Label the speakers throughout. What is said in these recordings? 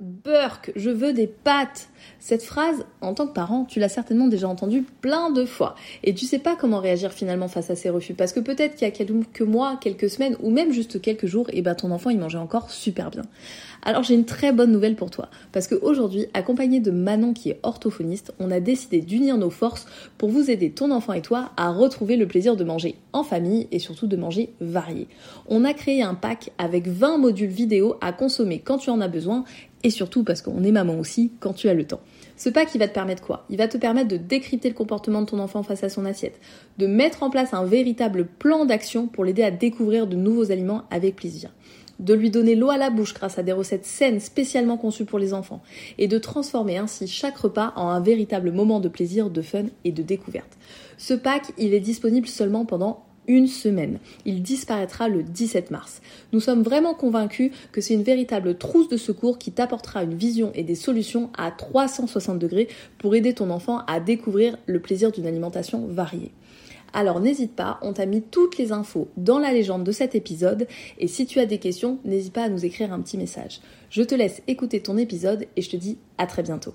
Speaker 1: Burk, je veux des pâtes. Cette phrase, en tant que parent, tu l'as certainement déjà entendue plein de fois. Et tu sais pas comment réagir finalement face à ces refus. Parce que peut-être qu'il y a quelques mois, quelques semaines, ou même juste quelques jours, et eh ben ton enfant il mangeait encore super bien. Alors j'ai une très bonne nouvelle pour toi. Parce qu'aujourd'hui, accompagné de Manon qui est orthophoniste, on a décidé d'unir nos forces pour vous aider, ton enfant et toi, à retrouver le plaisir de manger en famille et surtout de manger varié. On a créé un pack avec 20 modules vidéo à consommer quand tu en as besoin et surtout parce qu'on est maman aussi quand tu as le temps. Ce pack, il va te permettre quoi? Il va te permettre de décrypter le comportement de ton enfant face à son assiette, de mettre en place un véritable plan d'action pour l'aider à découvrir de nouveaux aliments avec plaisir de lui donner l'eau à la bouche grâce à des recettes saines spécialement conçues pour les enfants, et de transformer ainsi chaque repas en un véritable moment de plaisir, de fun et de découverte. Ce pack, il est disponible seulement pendant une semaine. Il disparaîtra le 17 mars. Nous sommes vraiment convaincus que c'est une véritable trousse de secours qui t'apportera une vision et des solutions à 360 degrés pour aider ton enfant à découvrir le plaisir d'une alimentation variée. Alors n'hésite pas, on t'a mis toutes les infos dans la légende de cet épisode et si tu as des questions, n'hésite pas à nous écrire un petit message. Je te laisse écouter ton épisode et je te dis à très bientôt.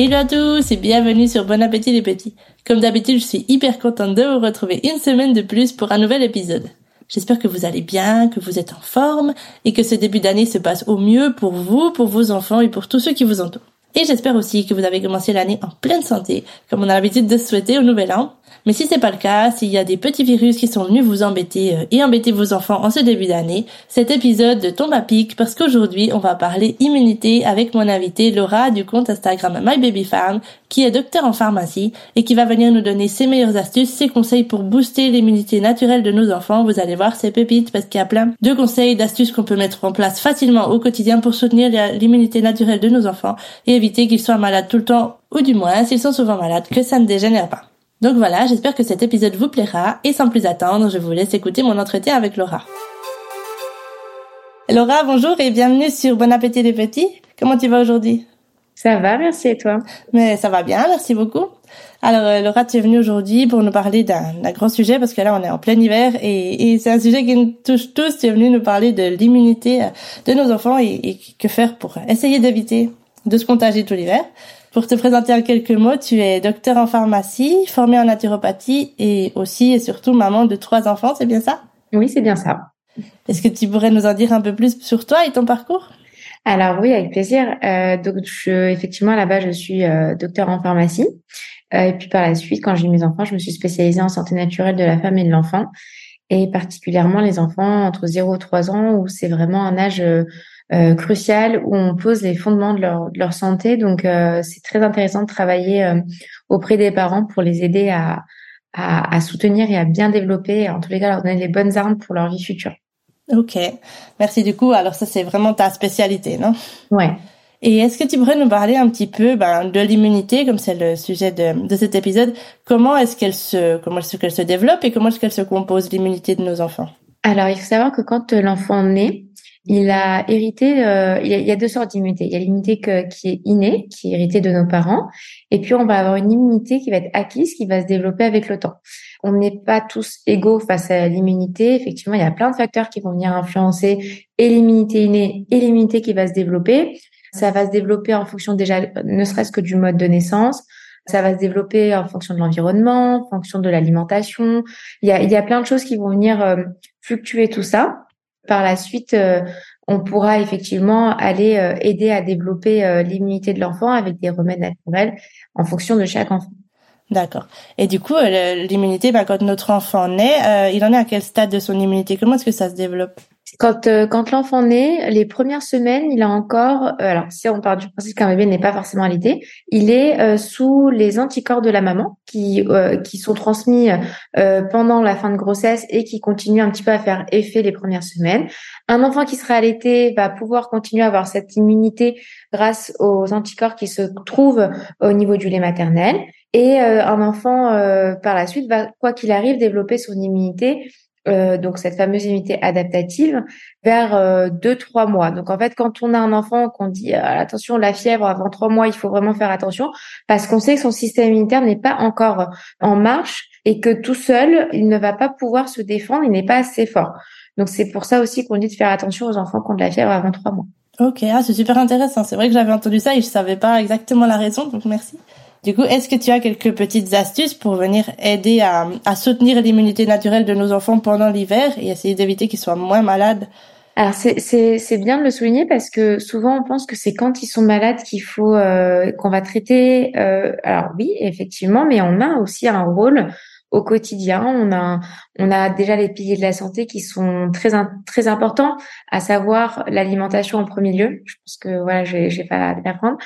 Speaker 2: Hello à tous et bienvenue sur Bon Appétit les Petits. Comme d'habitude, je suis hyper contente de vous retrouver une semaine de plus pour un nouvel épisode. J'espère que vous allez bien, que vous êtes en forme et que ce début d'année se passe au mieux pour vous, pour vos enfants et pour tous ceux qui vous entourent. Et j'espère aussi que vous avez commencé l'année en pleine santé, comme on a l'habitude de se souhaiter au nouvel an, mais si c'est pas le cas, s'il y a des petits virus qui sont venus vous embêter euh, et embêter vos enfants en ce début d'année, cet épisode tombe à pic parce qu'aujourd'hui on va parler immunité avec mon invité Laura du compte Instagram My Baby Farm qui est docteur en pharmacie et qui va venir nous donner ses meilleures astuces, ses conseils pour booster l'immunité naturelle de nos enfants. Vous allez voir, c'est pépite parce qu'il y a plein de conseils, d'astuces qu'on peut mettre en place facilement au quotidien pour soutenir l'immunité naturelle de nos enfants et éviter qu'ils soient malades tout le temps ou du moins, s'ils sont souvent malades, que ça ne dégénère pas. Donc voilà, j'espère que cet épisode vous plaira et sans plus attendre, je vous laisse écouter mon entretien avec Laura. Laura, bonjour et bienvenue sur Bon Appétit les Petits. Comment tu vas aujourd'hui?
Speaker 3: Ça va, merci et toi?
Speaker 2: Mais ça va bien, merci beaucoup. Alors euh, Laura, tu es venue aujourd'hui pour nous parler d'un grand sujet parce que là on est en plein hiver et, et c'est un sujet qui nous touche tous. Tu es venue nous parler de l'immunité de nos enfants et, et que faire pour essayer d'éviter de se contagier tout l'hiver. Pour te présenter en quelques mots, tu es docteur en pharmacie, formée en naturopathie et aussi et surtout maman de trois enfants, c'est bien ça?
Speaker 3: Oui, c'est bien ça.
Speaker 2: Est-ce que tu pourrais nous en dire un peu plus sur toi et ton parcours?
Speaker 3: Alors oui, avec plaisir. Euh, donc je, effectivement, là-bas, je suis euh, docteur en pharmacie. Euh, et puis par la suite, quand j'ai eu mes enfants, je me suis spécialisée en santé naturelle de la femme et de l'enfant, et particulièrement les enfants entre 0 et 3 ans, où c'est vraiment un âge euh, crucial où on pose les fondements de leur, de leur santé. Donc, euh, c'est très intéressant de travailler euh, auprès des parents pour les aider à, à, à, soutenir et à bien développer, en tous les cas, leur donner les bonnes armes pour leur vie future.
Speaker 2: Ok, merci du coup. Alors ça, c'est vraiment ta spécialité, non?
Speaker 3: Ouais.
Speaker 2: Et est-ce que tu pourrais nous parler un petit peu ben, de l'immunité, comme c'est le sujet de, de cet épisode? Comment est-ce qu'elle se, comment est-ce qu'elle se développe et comment est-ce qu'elle se compose l'immunité de nos enfants?
Speaker 3: Alors, il faut savoir que quand l'enfant naît, il a hérité, euh, il, y a, deux sortes d'immunité. Il y a l'immunité qui est innée, qui est héritée de nos parents, et puis on va avoir une immunité qui va être acquise, qui va se développer avec le temps. On n'est pas tous égaux face à l'immunité. Effectivement, il y a plein de facteurs qui vont venir influencer et l'immunité innée et l'immunité qui va se développer. Ça va se développer en fonction déjà, ne serait-ce que du mode de naissance. Ça va se développer en fonction de l'environnement, en fonction de l'alimentation. Il y a, il y a plein de choses qui vont venir euh, fluctuer tout ça. Par la suite, euh, on pourra effectivement aller euh, aider à développer euh, l'immunité de l'enfant avec des remèdes naturels en fonction de chaque enfant.
Speaker 2: D'accord. Et du coup, l'immunité, bah, quand notre enfant naît, il en est à quel stade de son immunité? Comment est-ce que ça se développe?
Speaker 3: Quand, euh, quand l'enfant naît, les premières semaines, il a encore, euh, alors si on part du principe qu'un bébé n'est pas forcément allaité, il est euh, sous les anticorps de la maman qui qui sont transmis pendant la fin de grossesse et qui continuent un petit peu à faire effet les premières semaines. Un enfant qui sera allaité va pouvoir continuer à avoir cette immunité grâce aux anticorps qui se trouvent au niveau du lait maternel. Et un enfant par la suite va, quoi qu'il arrive, développer son immunité euh, donc cette fameuse immunité adaptative vers euh, deux trois mois. Donc en fait, quand on a un enfant qu'on dit euh, attention la fièvre avant trois mois, il faut vraiment faire attention parce qu'on sait que son système immunitaire n'est pas encore en marche et que tout seul il ne va pas pouvoir se défendre, il n'est pas assez fort. Donc c'est pour ça aussi qu'on dit de faire attention aux enfants qui ont de la fièvre avant trois mois.
Speaker 2: Ok, ah, c'est super intéressant. C'est vrai que j'avais entendu ça et je savais pas exactement la raison, donc merci. Du coup, est-ce que tu as quelques petites astuces pour venir aider à, à soutenir l'immunité naturelle de nos enfants pendant l'hiver et essayer d'éviter qu'ils soient moins malades?
Speaker 3: Alors c'est c'est bien de le souligner parce que souvent on pense que c'est quand ils sont malades qu'il faut euh, qu'on va traiter. Euh, alors oui, effectivement, mais on a aussi un rôle au quotidien. On a on a déjà les piliers de la santé qui sont très très importants, à savoir l'alimentation en premier lieu. Je pense que voilà, je je vais pas l'apprendre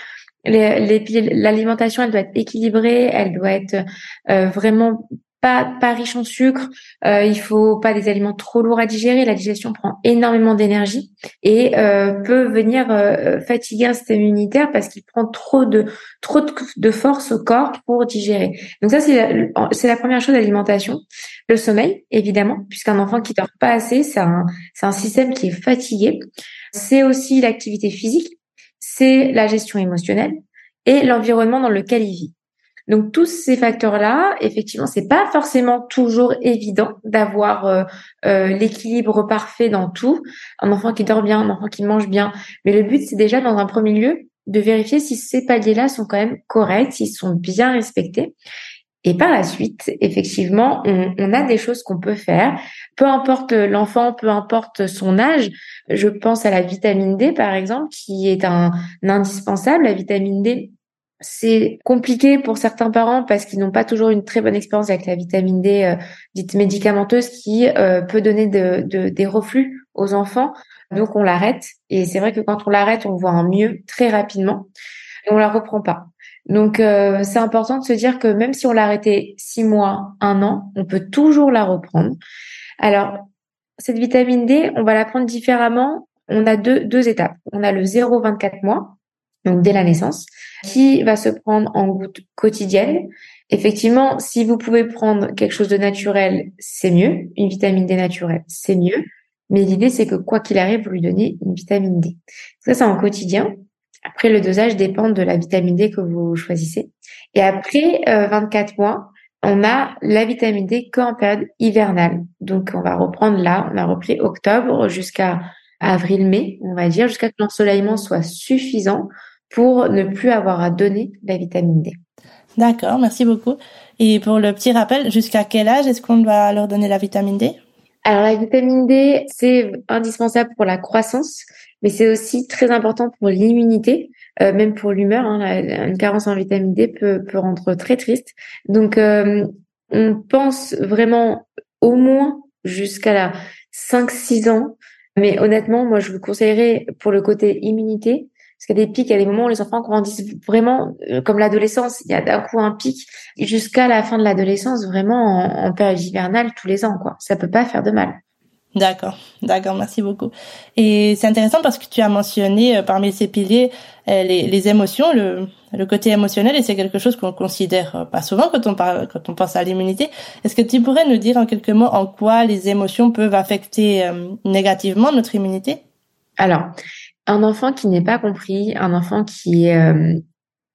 Speaker 3: l'alimentation, elle doit être équilibrée, elle doit être euh, vraiment pas pas riche en sucre. Euh, il faut pas des aliments trop lourds à digérer. La digestion prend énormément d'énergie et euh, peut venir euh, fatiguer un système immunitaire parce qu'il prend trop de trop de, force au corps pour digérer. Donc ça c'est la, c'est la première chose l'alimentation. Le sommeil évidemment, puisqu'un enfant qui dort pas assez, c'est un c'est un système qui est fatigué. C'est aussi l'activité physique c'est la gestion émotionnelle et l'environnement dans lequel il vit. Donc tous ces facteurs-là, effectivement, c'est pas forcément toujours évident d'avoir euh, euh, l'équilibre parfait dans tout. Un enfant qui dort bien, un enfant qui mange bien, mais le but c'est déjà dans un premier lieu de vérifier si ces paliers-là sont quand même corrects, s'ils sont bien respectés. Et par la suite, effectivement, on, a des choses qu'on peut faire. Peu importe l'enfant, peu importe son âge, je pense à la vitamine D, par exemple, qui est un, indispensable. La vitamine D, c'est compliqué pour certains parents parce qu'ils n'ont pas toujours une très bonne expérience avec la vitamine D euh, dite médicamenteuse qui euh, peut donner de, des reflux aux enfants. Donc on l'arrête. Et c'est vrai que quand on l'arrête, on voit un mieux très rapidement. Et on la reprend pas. Donc euh, c'est important de se dire que même si on l'a arrêté six mois, un an, on peut toujours la reprendre. Alors cette vitamine D, on va la prendre différemment. On a deux, deux étapes. On a le 0-24 mois, donc dès la naissance, qui va se prendre en gouttes quotidiennes. Effectivement, si vous pouvez prendre quelque chose de naturel, c'est mieux. Une vitamine D naturelle, c'est mieux. Mais l'idée, c'est que quoi qu'il arrive, vous lui donnez une vitamine D. Ça, c'est en quotidien. Après, le dosage dépend de la vitamine D que vous choisissez. Et après 24 euh, mois, on a la vitamine D qu'en période hivernale. Donc, on va reprendre là, on a repris octobre jusqu'à avril-mai, on va dire, jusqu'à que l'ensoleillement soit suffisant pour ne plus avoir à donner la vitamine D.
Speaker 2: D'accord, merci beaucoup. Et pour le petit rappel, jusqu'à quel âge est-ce qu'on doit leur donner la vitamine D?
Speaker 3: Alors la vitamine D, c'est indispensable pour la croissance, mais c'est aussi très important pour l'immunité, euh, même pour l'humeur. Hein, une carence en vitamine D peut, peut rendre très triste. Donc, euh, on pense vraiment au moins jusqu'à la 5-6 ans. Mais honnêtement, moi, je vous conseillerais pour le côté immunité, parce qu'il y a des pics, il y a des moments où les enfants grandissent vraiment euh, comme l'adolescence. Il y a d'un coup un pic jusqu'à la fin de l'adolescence, vraiment en, période hivernale tous les ans. quoi. Ça peut pas faire de mal.
Speaker 2: D'accord, d'accord, merci beaucoup. Et c'est intéressant parce que tu as mentionné euh, parmi ces piliers euh, les, émotions, le, le côté émotionnel, et c'est quelque chose qu'on considère euh, pas souvent quand on parle, quand on pense à l'immunité. Est-ce que tu pourrais nous dire en quelques mots en quoi les émotions peuvent affecter négativement notre immunité?
Speaker 3: Alors, un enfant qui n'est pas compris, un enfant qui est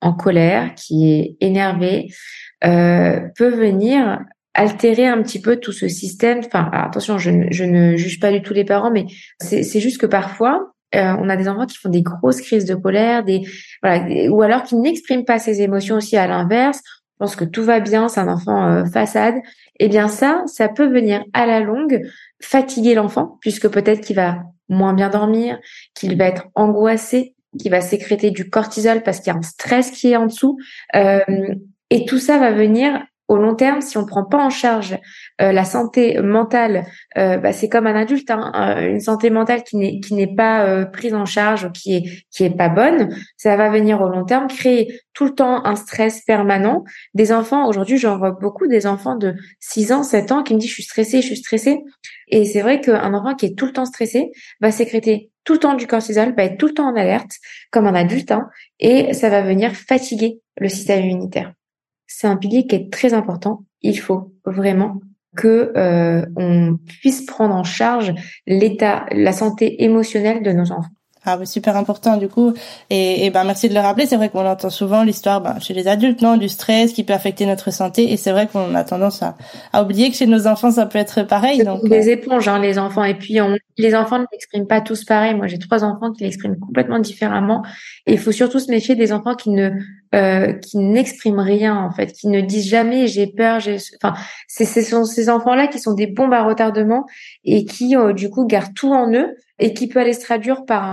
Speaker 3: en colère, qui est énervé, peut venir altérer un petit peu tout ce système. Enfin, attention, je, je, ne juge pas du tout les parents, mais c'est juste que parfois, euh, on a des enfants qui font des grosses crises de colère, des voilà, ou alors qui n'expriment pas ces émotions aussi à l'inverse, pense que tout va bien, c'est un enfant euh, façade. Eh bien ça, ça peut venir à la longue fatiguer l'enfant, puisque peut-être qu'il va moins bien dormir, qu'il va être angoissé, qu'il va sécréter du cortisol parce qu'il y a un stress qui est en dessous. Euh, et tout ça va venir au long terme, si on prend pas en charge euh, la santé mentale, euh, bah, c'est comme un adulte, hein, euh, une santé mentale qui n'est qui n'est pas prise en charge ou qui est qui est pas bonne, ça va venir au long terme créer tout le temps un stress permanent. Des enfants, aujourd'hui, j'en vois beaucoup des enfants de 6 ans, 7 ans qui me disent je suis stressé, je suis stressé. Et c'est vrai qu'un enfant qui est tout le temps stressé va sécréter tout le temps du cortisol, va être tout le temps en alerte, comme un adulte, hein, et ça va venir fatiguer le système immunitaire c'est un pilier qui est très important. Il faut vraiment que euh, on puisse prendre en charge l'état, la santé émotionnelle de nos enfants.
Speaker 2: Ah oui, super important du coup. Et, et ben merci de le rappeler. C'est vrai qu'on entend souvent l'histoire ben, chez les adultes, non, du stress qui peut affecter notre santé. Et c'est vrai qu'on a tendance à, à, oublier que chez nos enfants ça peut être pareil.
Speaker 3: Donc des euh, éponges, hein, les enfants. Et puis on, les enfants ne l'expriment pas tous pareil. Moi j'ai trois enfants qui l'expriment complètement différemment. Et il faut surtout se méfier des enfants qui ne euh, qui n'expriment rien en fait, qui ne disent jamais j'ai peur. J'ai... Enfin, c'est ce sont ces enfants-là qui sont des bombes à retardement et qui euh, du coup gardent tout en eux et qui peut aller se traduire par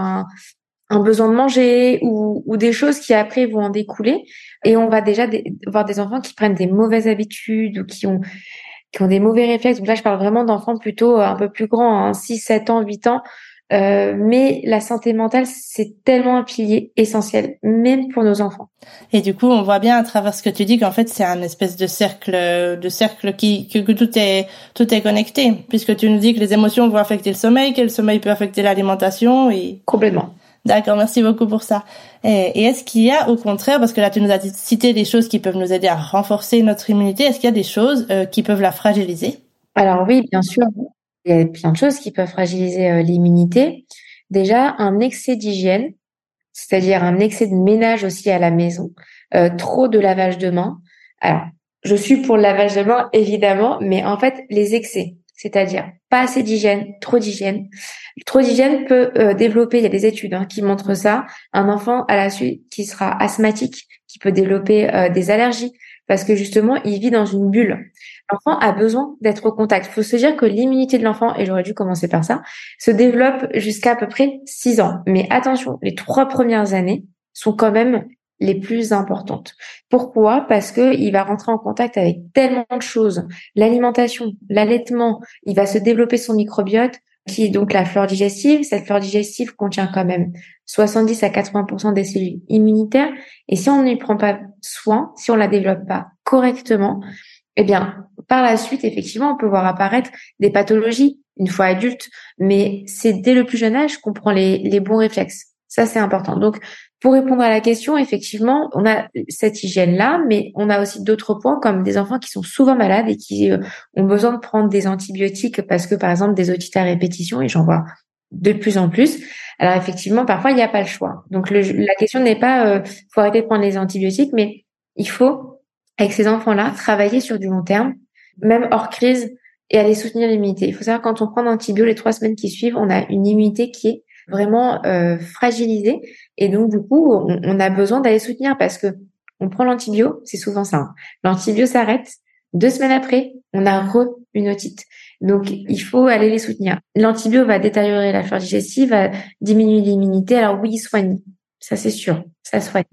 Speaker 3: un, besoin de manger ou, des choses qui après vont en découler. Et on va déjà voir des enfants qui prennent des mauvaises habitudes ou qui ont qui ont des mauvais réflexes. Donc là, je parle vraiment d'enfants plutôt un peu plus grands, hein, 6, 7 ans, 8 ans, euh, mais la santé mentale, c'est tellement un pilier essentiel, même pour nos enfants.
Speaker 2: Et du coup, on voit bien à travers ce que tu dis qu'en fait, c'est un espèce de cercle, de cercle qui que, tout est tout est connecté, puisque tu nous dis que les émotions vont affecter le sommeil, que le sommeil peut affecter l'alimentation et
Speaker 3: complètement.
Speaker 2: D'accord, merci beaucoup pour ça. Et, est-ce qu'il y a au contraire, parce que là tu nous as cité des choses qui peuvent nous aider à renforcer notre immunité, est-ce qu'il y a des choses euh, qui peuvent la fragiliser?
Speaker 3: Alors oui, bien sûr. Il y a plein de choses qui peuvent fragiliser euh, l'immunité. Déjà, un excès d'hygiène, c'est-à-dire un excès de ménage aussi à la maison, euh, trop de lavage de mains. Alors, je suis pour le lavage de mains, évidemment, mais en fait, les excès, c'est-à-dire pas assez d'hygiène, trop d'hygiène. Trop d'hygiène peut euh, développer, il y a des études hein, qui montrent ça, un enfant à la suite qui sera asthmatique, qui peut développer des allergies, parce que justement, il vit dans une bulle. L'enfant a besoin d'être au contact. Il faut se dire que l'immunité de l'enfant, et j'aurais dû commencer par ça, se développe jusqu'à à peu près 6 ans. Mais attention, les trois premières années sont quand même les plus importantes. Pourquoi? Parce que il va rentrer en contact avec tellement de choses. L'alimentation, l'allaitement, il va se développer son microbiote, qui est donc la flore digestive. Cette flore digestive contient quand même 70 à 80% des cellules immunitaires. Et si on n'y prend pas soin, si on la développe pas correctement, eh bien, par la suite, effectivement, on peut voir apparaître des pathologies une fois adulte, mais c'est dès le plus jeune âge qu'on prend les, bons réflexes. Ça, c'est important. Donc, pour répondre à la question, effectivement, on a cette hygiène-là, mais on a aussi d'autres points comme des enfants qui sont souvent malades et qui euh, ont besoin de prendre des antibiotiques parce que, par exemple, des otites à répétition, et j'en vois de plus en plus. Alors, effectivement, parfois, il n'y a pas le choix. Donc, la question n'est pas, euh, faut arrêter de prendre les antibiotiques, mais il faut avec ces enfants-là, travailler sur du long terme, même hors crise, et aller soutenir l'immunité. Il faut savoir quand on prend l'antibio les trois semaines qui suivent, on a une immunité qui est vraiment euh, fragilisée, et donc du coup, on, a besoin d'aller soutenir parce que on prend l'antibio, c'est souvent ça. Hein. L'antibio s'arrête, deux semaines après, on a re une otite. Donc, il faut aller les soutenir. L'antibio va détériorer la flore digestive, va diminuer l'immunité. Alors oui, soigne. Ça, c'est sûr. Ça soigne.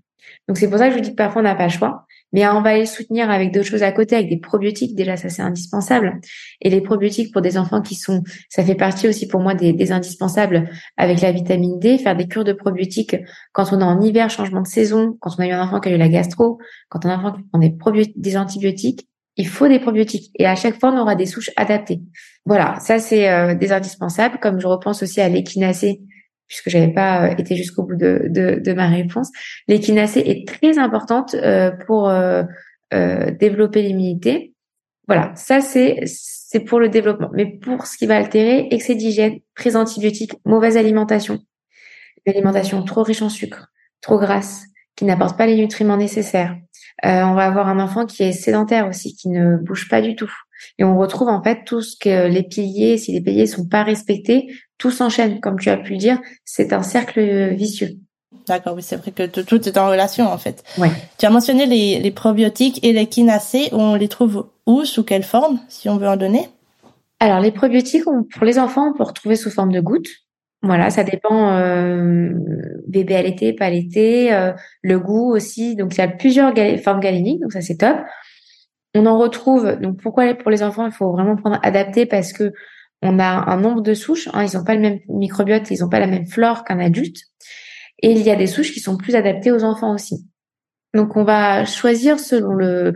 Speaker 3: Donc, c'est pour ça que je vous dis que parfois, on n'a pas le choix. Mais on va aller soutenir avec d'autres choses à côté, avec des probiotiques. Déjà, ça c'est indispensable. Et les probiotiques pour des enfants qui sont, ça fait partie aussi pour moi des, des, indispensables avec la vitamine D. Faire des cures de probiotiques quand on est en hiver, changement de saison, quand on a eu un enfant qui a eu la gastro, quand on a un enfant qui prend des, des antibiotiques. Il faut des probiotiques et à chaque fois on aura des souches adaptées. Voilà, ça c'est euh, des indispensables. Comme je repense aussi à l'équinacée puisque j'avais pas euh, été jusqu'au bout de, de, de, ma réponse. L'équinacée est très importante euh, pour euh, développer l'immunité. Voilà, ça c'est c'est pour le développement. Mais pour ce qui va altérer, excès d'hygiène, prise d'antibiotiques, mauvaise alimentation, une alimentation trop riche en sucre, trop grasse, qui n'apporte pas les nutriments nécessaires. on va avoir un enfant qui est sédentaire aussi, qui ne bouge pas du tout. Et on retrouve en fait tout ce que les piliers, si les piliers sont pas respectés, tout s'enchaîne, comme tu as pu le dire. C'est un cercle vicieux.
Speaker 2: D'accord, oui, c'est vrai que tout est en relation en fait.
Speaker 3: Ouais.
Speaker 2: Tu as mentionné les, les probiotiques et les kinacées. On les trouve où, sous quelle forme, si on veut en donner?
Speaker 3: Alors les probiotiques, pour les enfants, on peut retrouver sous forme de gouttes. Voilà, ça dépend euh, bébé à l'été, pas l'été, euh, le goût aussi. Donc il y a plusieurs formes galéniques, donc ça c'est top. On en retrouve. Donc pourquoi pour les enfants il faut vraiment prendre adapté parce que on a un nombre de souches. Hein, ils n'ont pas le même microbiote, ils n'ont pas la même flore qu'un adulte. Et il y a des souches qui sont plus adaptées aux enfants aussi. Donc on va choisir selon le,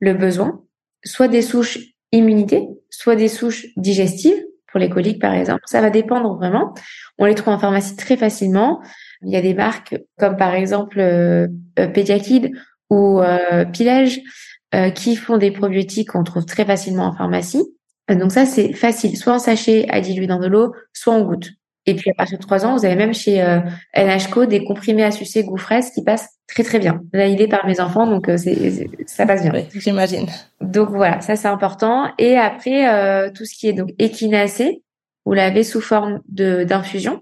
Speaker 3: besoin, soit des souches immunité, soit des souches digestives pour les coliques par exemple. Ça va dépendre vraiment. On les trouve en pharmacie très facilement. Il y a des marques comme par exemple euh, euh ou euh, Pilège euh, qui font des probiotiques qu'on trouve très facilement en pharmacie. Donc ça c'est facile, soit en sachet à diluer dans de l'eau, soit en gouttes. Et puis à partir de trois ans, vous avez même chez euh, NHCO des comprimés à sucer goût fraise qui passent très très bien. Là, il est par mes enfants, donc c'est ça passe bien.
Speaker 2: Oui, j'imagine.
Speaker 3: Donc voilà, ça c'est important. Et après euh, tout ce qui est donc équinacé, vous l'avez sous forme de d'infusion.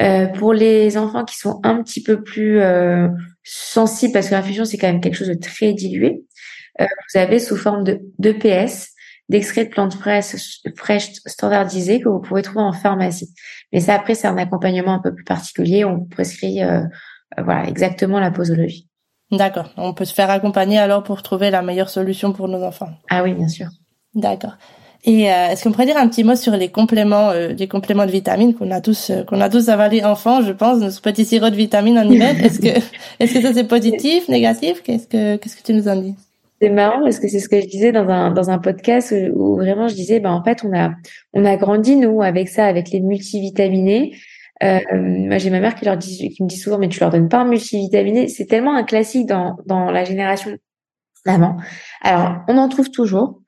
Speaker 3: Euh, pour les enfants qui sont un petit peu plus euh, sensibles, parce que l'infusion c'est quand même quelque chose de très dilué, euh, vous avez sous forme de d'EPS, d'extrait de plantes fraîches, fraîches standardisées que vous pouvez trouver en pharmacie. Mais ça après c'est un accompagnement un peu plus particulier, on prescrit voilà exactement la posologie.
Speaker 2: D'accord. On peut se faire accompagner alors pour trouver la meilleure solution pour nos enfants.
Speaker 3: Ah oui, bien sûr.
Speaker 2: D'accord. Et euh, est-ce qu'on pourrait dire un petit mot sur les compléments, euh, les compléments de vitamines qu'on a tous, euh, qu'on a tous avalé enfant, je pense, nos petits sirops de vitamines en hiver? Est-ce que, est-ce que ça c'est positif, négatif? Qu'est-ce que, qu'est-ce que tu nous en dis?
Speaker 3: C'est marrant parce que c'est ce que je disais dans un dans un podcast où, vraiment je disais bah en fait on a on a grandi nous avec ça avec les multivitaminés euh, moi, j'ai ma mère qui leur dit, qui me dit souvent, mais tu leur donnes pas un multivitaminé. C'est tellement un classique dans dans la génération d'avant. Alors, on en trouve toujours.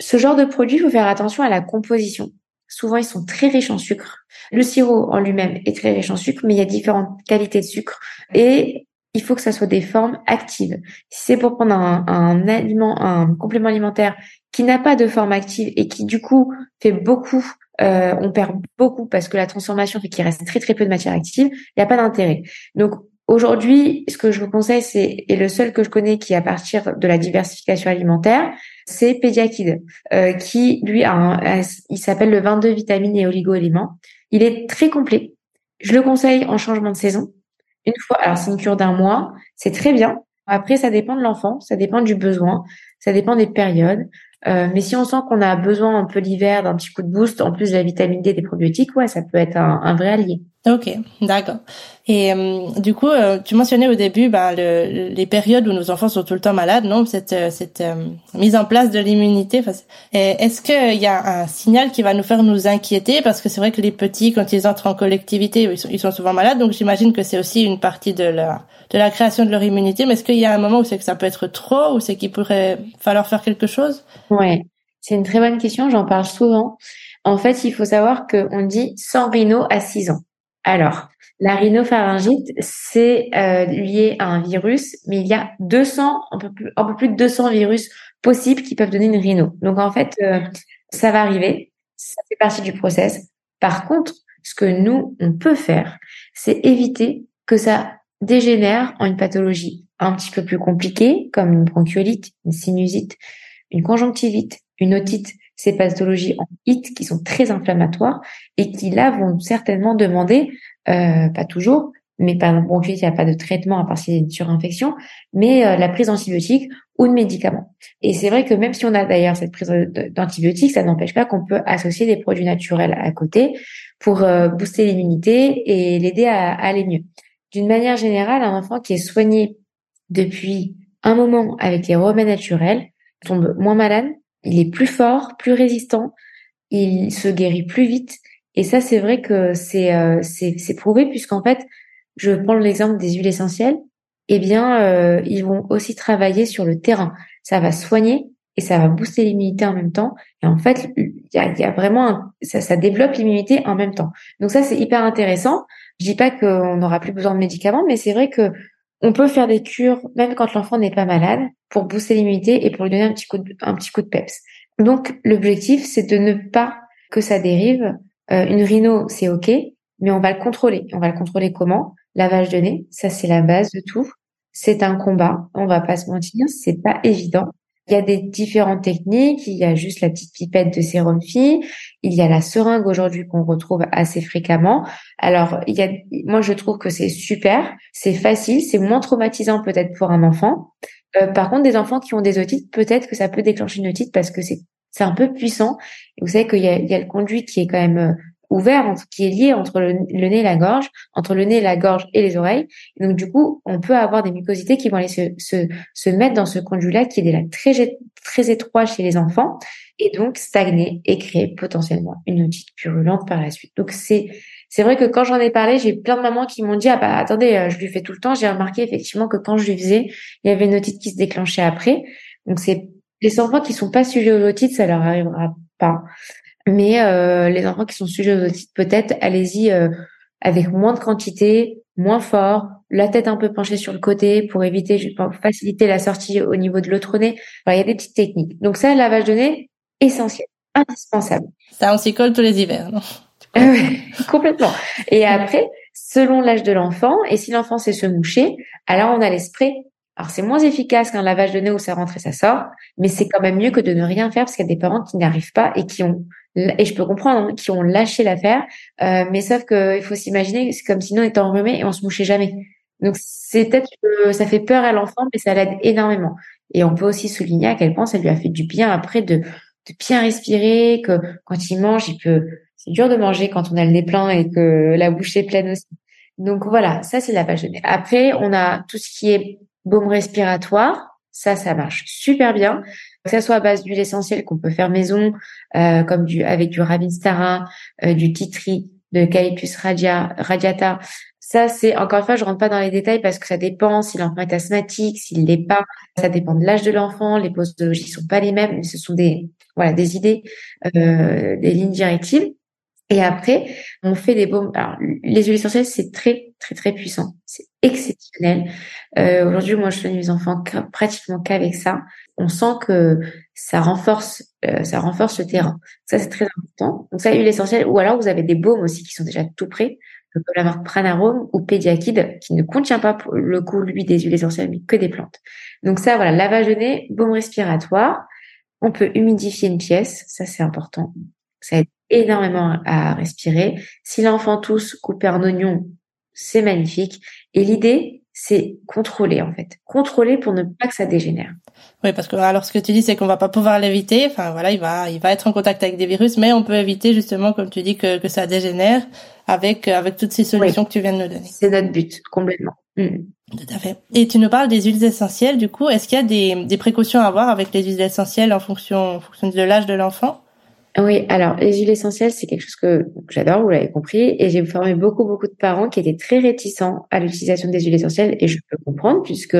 Speaker 3: Ce genre de produit, il faut faire attention à la composition. Souvent, ils sont très riches en sucre. Le sirop en lui-même est très riche en sucre, mais il y a différentes qualités de sucre. Et il faut que ça soit des formes actives. Si c'est pour prendre un, aliment, un complément alimentaire qui n'a pas de forme active et qui du coup fait beaucoup, euh, on perd beaucoup parce que la transformation fait qu'il reste très très peu de matière active, il n'y a pas d'intérêt. Donc aujourd'hui, ce que je vous conseille, c'est et le seul que je connais qui est à partir de la diversification alimentaire, c'est Pediakid, euh, qui lui a, un, il s'appelle le 22 vitamines et oligo-éléments. Il est très complet. Je le conseille en changement de saison. Une fois, alors c'est une cure d'un mois, c'est très bien. Après, ça dépend de l'enfant, ça dépend du besoin, ça dépend des périodes. Euh, mais si on sent qu'on a besoin un peu l'hiver d'un petit coup de boost, en plus de la vitamine D des probiotiques, ouais, ça peut être un, un vrai allié.
Speaker 2: Ok, d'accord. Et euh, du coup, euh, tu mentionnais au début ben, le, les périodes où nos enfants sont tout le temps malades, non Cette, euh, mise en place de l'immunité. Est-ce qu'il y a un signal qui va nous faire nous inquiéter? Parce que c'est vrai que les petits, quand ils entrent en collectivité, ils sont, ils sont souvent malades, donc j'imagine que c'est aussi une partie de la, de la création de leur immunité. Mais est-ce qu'il y a un moment où c'est que ça peut être trop, ou c'est qu'il pourrait falloir faire quelque chose?
Speaker 3: Ouais, c'est une très bonne question. J'en parle souvent. En fait, il faut savoir qu'on dit sans rhino à 6 ans. Alors, la rhinopharyngite, c'est euh, lié à un virus, mais il y a 200, un peu plus, un peu plus de 200 virus possibles qui peuvent donner une rhino. Donc en fait, euh, ça va arriver, ça fait partie du process. Par contre, ce que nous, on peut faire, c'est éviter que ça dégénère en une pathologie un petit peu plus compliquée, comme une bronchiolite, une sinusite, une conjonctivite, une otite, ces pathologies en HIT qui sont très inflammatoires et qui là vont certainement demander, euh, pas toujours, mais par exemple bronchite, il n'y a pas de traitement à part si une surinfection, mais euh, la prise d'antibiotiques ou de médicaments. Et c'est vrai que même si on a d'ailleurs cette prise d'antibiotiques, ça n'empêche pas qu'on peut associer des produits naturels à côté pour euh, booster l'immunité et l'aider à, à aller mieux. D'une manière générale, un enfant qui est soigné depuis un moment avec les remèdes naturels tombe moins malade, il est plus fort, plus résistant, il se guérit plus vite. Et ça, c'est vrai que c'est euh, prouvé puisqu'en fait, je prends l'exemple des huiles essentielles. Eh bien, euh, ils vont aussi travailler sur le terrain. Ça va soigner et ça va booster l'immunité en même temps. Et en fait, il y a, y a, vraiment ça, ça développe l'immunité en même temps. Donc ça, c'est hyper intéressant. Je dis pas qu'on n'aura plus besoin de médicaments, mais c'est vrai que on peut faire des cures même quand l'enfant n'est pas malade pour booster l'immunité et pour lui donner un petit coup de, un petit coup de peps. Donc l'objectif c'est de ne pas que ça dérive. Euh, une rhino c'est ok, mais on va le contrôler. On va le contrôler comment? Lavage de nez, ça c'est la base de tout. C'est un combat, on va pas se mentir, c'est pas évident. Il y a des différentes techniques. Il y a juste la petite pipette de sérum. Il y a la seringue aujourd'hui qu'on retrouve assez fréquemment. Alors, il y a, moi, je trouve que c'est super. C'est facile. C'est moins traumatisant peut-être pour un enfant. Euh, par contre, des enfants qui ont des otites, peut-être que ça peut déclencher une otite parce que c'est c'est un peu puissant. Vous savez qu'il y a, il y a le conduit qui est quand même ouvert, qui est lié entre le, nez et la gorge, entre le nez, la gorge et les oreilles. donc du coup, on peut avoir des mucosités qui vont aller se, se, se mettre dans ce conduit-là qui est déjà très, très étroit chez les enfants et donc stagner et créer potentiellement une otite purulente par la suite. Donc c'est c'est vrai que quand j'en ai parlé, j'ai plein de mamans qui m'ont dit ah bah attendez, euh, je lui fais tout le temps. J'ai remarqué effectivement que quand je lui faisais, il y avait une otite qui se déclenchait après. Donc c'est les enfants qui sont pas sujets aux otites, ça leur arrivera pas. Mais euh, les enfants qui sont sujets aux otites, peut-être, allez-y euh, avec moins de quantité, moins fort, la tête un peu penchée sur le côté pour éviter, pour faciliter la sortie au niveau de l'autre nez. il y a des petites techniques. Donc ça, lavage de nez, essentiel, indispensable.
Speaker 2: Ça, on s'y colle tous les hivers, non?
Speaker 3: Complètement. Et après, selon l'âge de l'enfant, et si l'enfant sait se moucher, alors on a les sprays. Alors c'est moins efficace qu'un lavage de nez où ça rentre et ça sort, mais c'est quand même mieux que de ne rien faire parce qu'il y a des parents qui n'arrivent pas et qui ont et je peux comprendre, hein, qui ont lâché l'affaire, euh, mais sauf qu'il faut s'imaginer, c'est comme si nous on était enrhumés et on se mouchait jamais. Donc c'est peut-être que ça fait peur à l'enfant, mais ça l'aide énormément. Et on peut aussi souligner à quel point ça lui a fait du bien après de, de bien respirer, que quand il mange, il peut. C'est dur de manger quand on a le nez plein et que la bouche est pleine aussi. Donc voilà, ça c'est la page nez. Après, on a tout ce qui est baume respiratoire. Ça, ça marche super bien que ça soit à base d'huile essentielle qu'on peut faire maison, euh, comme avec du Ravinstara, euh, du titri, de Caipus radia, radiata. Ça, c'est encore une fois, je rentre pas dans les détails parce que ça dépend si l'enfant est asthmatique, s'il l'est pas. Ça dépend de l'âge de l'enfant. Les posologies sont pas les mêmes, mais ce sont des voilà des idées, euh, des lignes directives. Et après, on fait des baumes. Alors, les huiles essentielles, c'est très, très, très puissant. C'est exceptionnel. Euh, Aujourd'hui, moi, je soigne mes enfants pratiquement qu'avec ça on sent que ça renforce, euh, ça renforce le terrain. Ça, c'est très important. Donc ça, huile essentielle. Ou alors, vous avez des baumes aussi qui sont déjà tout prêts, comme la marque Pranarome ou Pédiakide, qui ne contient pas pour le coup, lui, des huiles essentielles, mais que des plantes. Donc ça, voilà, lavage de nez, baume respiratoire. On peut humidifier une pièce. Ça, c'est important. Ça aide énormément à respirer. Si l'enfant tousse, couper un oignon, c'est magnifique. Et l'idée, c'est contrôler en fait, contrôler pour ne pas que ça dégénère.
Speaker 2: Oui, parce que alors ce que tu dis, c'est qu'on va pas pouvoir l'éviter. Enfin voilà, il va, il va être en contact avec des virus, mais on peut éviter justement, comme tu dis, que, que ça dégénère avec avec toutes ces solutions que tu viens de nous donner.
Speaker 3: C'est notre but complètement.
Speaker 2: Mm. Tout à fait. Et tu nous parles des huiles essentielles. Du coup, est-ce qu'il y a des, des précautions à avoir avec les huiles essentielles en fonction, en fonction de l'âge de l'enfant?
Speaker 3: Oui, alors les huiles essentielles, c'est quelque chose que j'adore, vous l'avez compris, et j'ai formé beaucoup, beaucoup de parents qui étaient très réticents à l'utilisation des huiles essentielles, et je peux comprendre puisque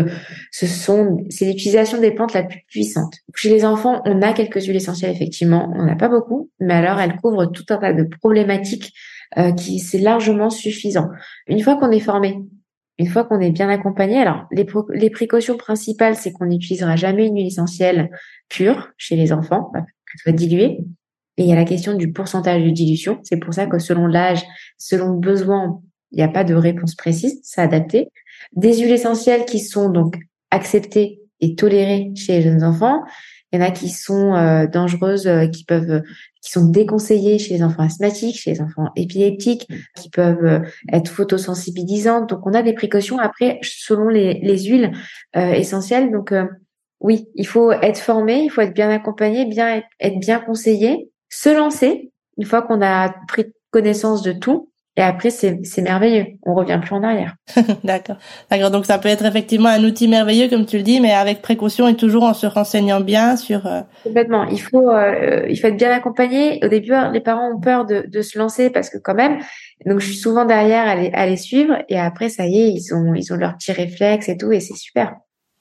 Speaker 3: ce sont, c'est l'utilisation des plantes la plus puissante. Chez les enfants, on a quelques huiles essentielles effectivement, on n'a pas beaucoup, mais alors elles couvrent tout un tas de problématiques euh, qui c'est largement suffisant. Une fois qu'on est formé, une fois qu'on est bien accompagné, alors les, les précautions principales, c'est qu'on n'utilisera jamais une huile essentielle pure chez les enfants, qu'elle soit diluée. Et il y a la question du pourcentage de dilution. C'est pour ça que selon l'âge, selon le besoin, il n'y a pas de réponse précise, c'est adapté. Des huiles essentielles qui sont donc acceptées et tolérées chez les jeunes enfants. Il y en a qui sont euh, dangereuses, euh, qui peuvent, qui sont déconseillées chez les enfants asthmatiques, chez les enfants épileptiques, qui peuvent euh, être photosensibilisantes. Donc on a des précautions après selon les, les huiles essentielles. Donc oui, il faut être formé, il faut être bien accompagné, bien être bien conseillé se lancer une fois qu'on a pris connaissance de tout. Et après, c'est, merveilleux. On revient plus en arrière.
Speaker 2: D'accord. D'accord. Donc, ça peut être effectivement un outil merveilleux, comme tu le dis, mais avec précaution et toujours en se renseignant bien sur. Euh,
Speaker 3: Complètement. Il faut, euh, il faut être bien accompagné. Au début, les parents ont peur de, de se lancer parce que quand même. Donc, je suis souvent derrière à les, à les suivre. Et après, ça y est, ils ont, ils ont leur petit réflexe et tout, et c'est super.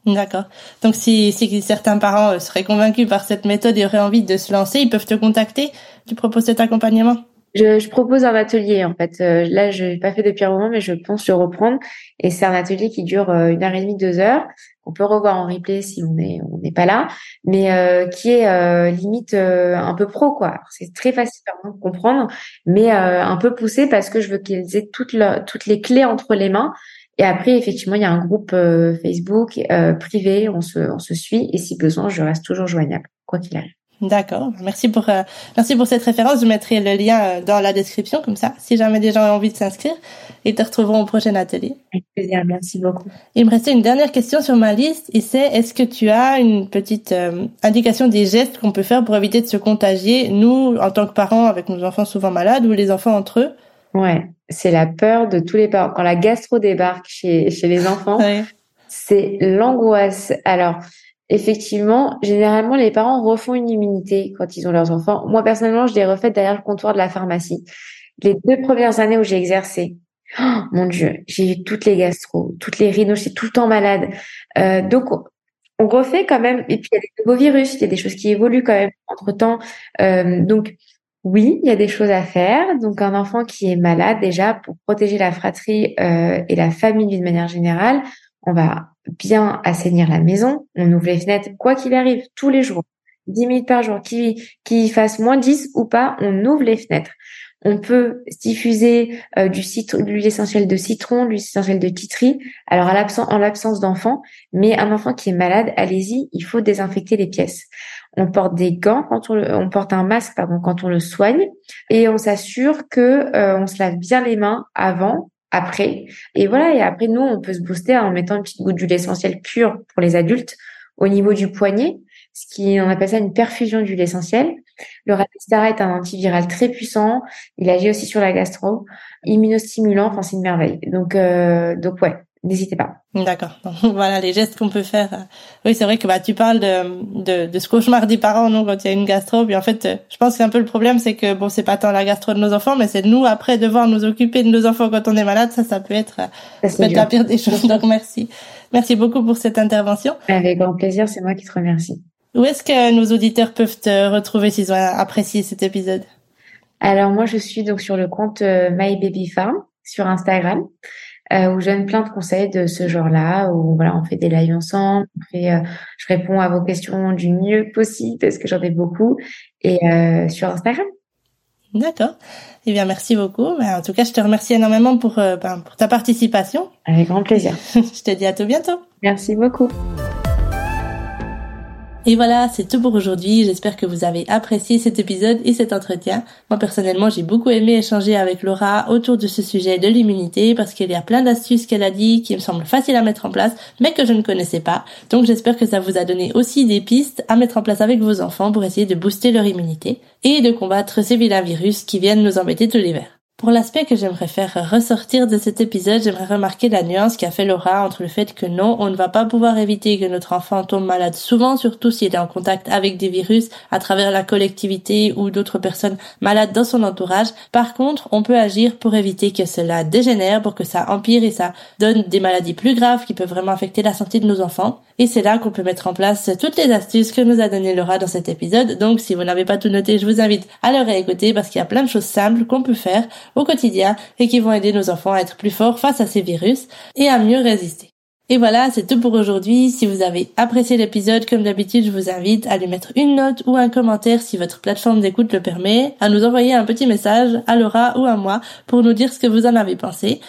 Speaker 2: D'accord. Donc si, si certains parents euh, seraient convaincus par cette méthode et auraient envie de se lancer, ils peuvent te contacter? Tu proposes cet accompagnement?
Speaker 3: Je, je propose un atelier en fait. Euh, là, je n'ai pas fait depuis un moment, mais je pense le reprendre. Et c'est un atelier qui dure euh, une heure et demie, deux heures. on peut revoir en replay si on est on n'est pas là, mais euh, qui est euh, limite un peu pro quoi. C'est très facile à comprendre, mais un peu poussé parce que je veux qu'ils aient toutes toutes les clés entre les mains. Et après, effectivement, il y a un groupe Facebook privé, on se on se suit et si besoin, je reste toujours joignable quoi qu'il arrive.
Speaker 2: D'accord. Merci pour euh, merci pour cette référence. Je mettrai le lien euh, dans la description comme ça. Si jamais des gens ont envie de s'inscrire, ils te retrouveront au prochain atelier.
Speaker 3: Avec plaisir. Merci beaucoup.
Speaker 2: Il me restait une dernière question sur ma liste et c'est est-ce que tu as une petite euh, indication des gestes qu'on peut faire pour éviter de se contagier, nous en tant que parents avec nos enfants souvent malades ou les enfants entre eux?
Speaker 3: Ouais, c'est la peur de tous les parents quand la gastro débarque chez chez les enfants. C'est l'angoisse. Alors, effectivement, généralement, les parents refont une immunité quand ils ont leurs enfants. Moi, personnellement, je l'ai refait derrière le comptoir de la pharmacie. Les deux premières années où j'ai exercé, oh, mon Dieu, j'ai eu toutes les gastro, toutes les rhinos, j'étais tout le temps malade. Euh, donc, on refait quand même. Et puis, il y a des nouveaux virus, il y a des choses qui évoluent quand même entre-temps. Euh, donc, oui, il y a des choses à faire. Donc, un enfant qui est malade, déjà, pour protéger la fratrie euh, et la famille d'une manière générale, on va bien assainir la maison, on ouvre les fenêtres, quoi qu'il arrive, tous les jours, 10 minutes par jour, qu'il qui fasse moins 10 ou pas, on ouvre les fenêtres. On peut diffuser euh, du citron, de l'huile essentielle de citron, de l'huile essentielle de titri. Alors à en l'absence d'enfant, mais un enfant qui est malade, allez-y, il faut désinfecter les pièces. On porte des gants quand on, porte un masque pardon quand on le soigne et on s'assure que euh, on se lave bien les mains avant après. Et voilà, et après, nous, on peut se booster en mettant une petite goutte d'huile essentielle pure pour les adultes au niveau du poignet, ce qui, on appelle ça une perfusion d'huile essentielle. Le Rapistara est un antiviral très puissant. Il agit aussi sur la gastro, immunostimulant. Enfin, c'est merveille. Donc, euh, donc ouais, n'hésitez pas.
Speaker 2: D'accord. voilà les gestes qu'on peut faire. Oui, c'est vrai que bah tu parles de, de, de ce cauchemar des parents non quand il y a une gastro. Puis en fait, je pense que un peu le problème, c'est que bon, c'est pas tant la gastro de nos enfants, mais c'est nous après devoir nous occuper de nos enfants quand on est malade. Ça, ça peut être, ça, peut être la pire des choses. Donc merci, merci beaucoup pour cette intervention.
Speaker 3: Avec grand plaisir. C'est moi qui te remercie.
Speaker 2: Où est-ce que nos auditeurs peuvent te retrouver s'ils ont apprécié cet épisode?
Speaker 3: Alors moi, je suis donc sur le compte euh, My Baby Farm sur Instagram euh, où je donne plein de conseils de ce genre-là, où voilà, on fait des lives ensemble, euh, je réponds à vos questions du mieux possible parce que j'en ai beaucoup, et euh, sur Instagram.
Speaker 2: D'accord. Eh bien, merci beaucoup. Ben, en tout cas, je te remercie énormément pour, euh, ben, pour ta participation.
Speaker 3: Avec grand plaisir.
Speaker 2: je te dis à tout bientôt.
Speaker 3: Merci beaucoup.
Speaker 2: Et voilà, c'est tout pour aujourd'hui. J'espère que vous avez apprécié cet épisode et cet entretien. Moi personnellement, j'ai beaucoup aimé échanger avec Laura autour de ce sujet de l'immunité parce qu'il y a plein d'astuces qu'elle a dit qui me semblent faciles à mettre en place, mais que je ne connaissais pas. Donc j'espère que ça vous a donné aussi des pistes à mettre en place avec vos enfants pour essayer de booster leur immunité et de combattre ces vilains virus qui viennent nous embêter tout l'hiver. Pour l'aspect que j'aimerais faire ressortir de cet épisode, j'aimerais remarquer la nuance qu'a fait Laura entre le fait que non, on ne va pas pouvoir éviter que notre enfant tombe malade souvent, surtout s'il est en contact avec des virus à travers la collectivité ou d'autres personnes malades dans son entourage. Par contre, on peut agir pour éviter que cela dégénère, pour que ça empire et ça donne des maladies plus graves qui peuvent vraiment affecter la santé de nos enfants. Et c'est là qu'on peut mettre en place toutes les astuces que nous a donné Laura dans cet épisode. Donc si vous n'avez pas tout noté, je vous invite à le réécouter parce qu'il y a plein de choses simples qu'on peut faire au quotidien et qui vont aider nos enfants à être plus forts face à ces virus et à mieux résister. Et voilà, c'est tout pour aujourd'hui. Si vous avez apprécié l'épisode, comme d'habitude, je vous invite à lui mettre une note ou un commentaire si votre plateforme d'écoute le permet, à nous envoyer un petit message à Laura ou à moi pour nous dire ce que vous en avez pensé.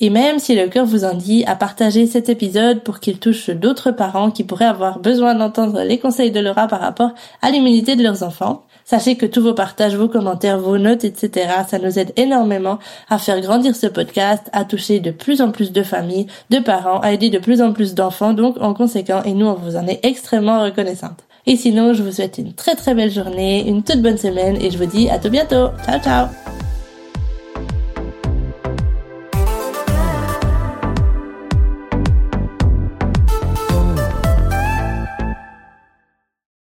Speaker 2: Et même si le cœur vous en dit, à partager cet épisode pour qu'il touche d'autres parents qui pourraient avoir besoin d'entendre les conseils de Laura par rapport à l'immunité de leurs enfants. Sachez que tous vos partages, vos commentaires, vos notes, etc., ça nous aide énormément à faire grandir ce podcast, à toucher de plus en plus de familles, de parents, à aider de plus en plus d'enfants, donc en conséquent, et nous, on vous en est extrêmement reconnaissante. Et sinon, je vous souhaite une très très belle journée, une toute bonne semaine, et je vous dis à tout bientôt. Ciao ciao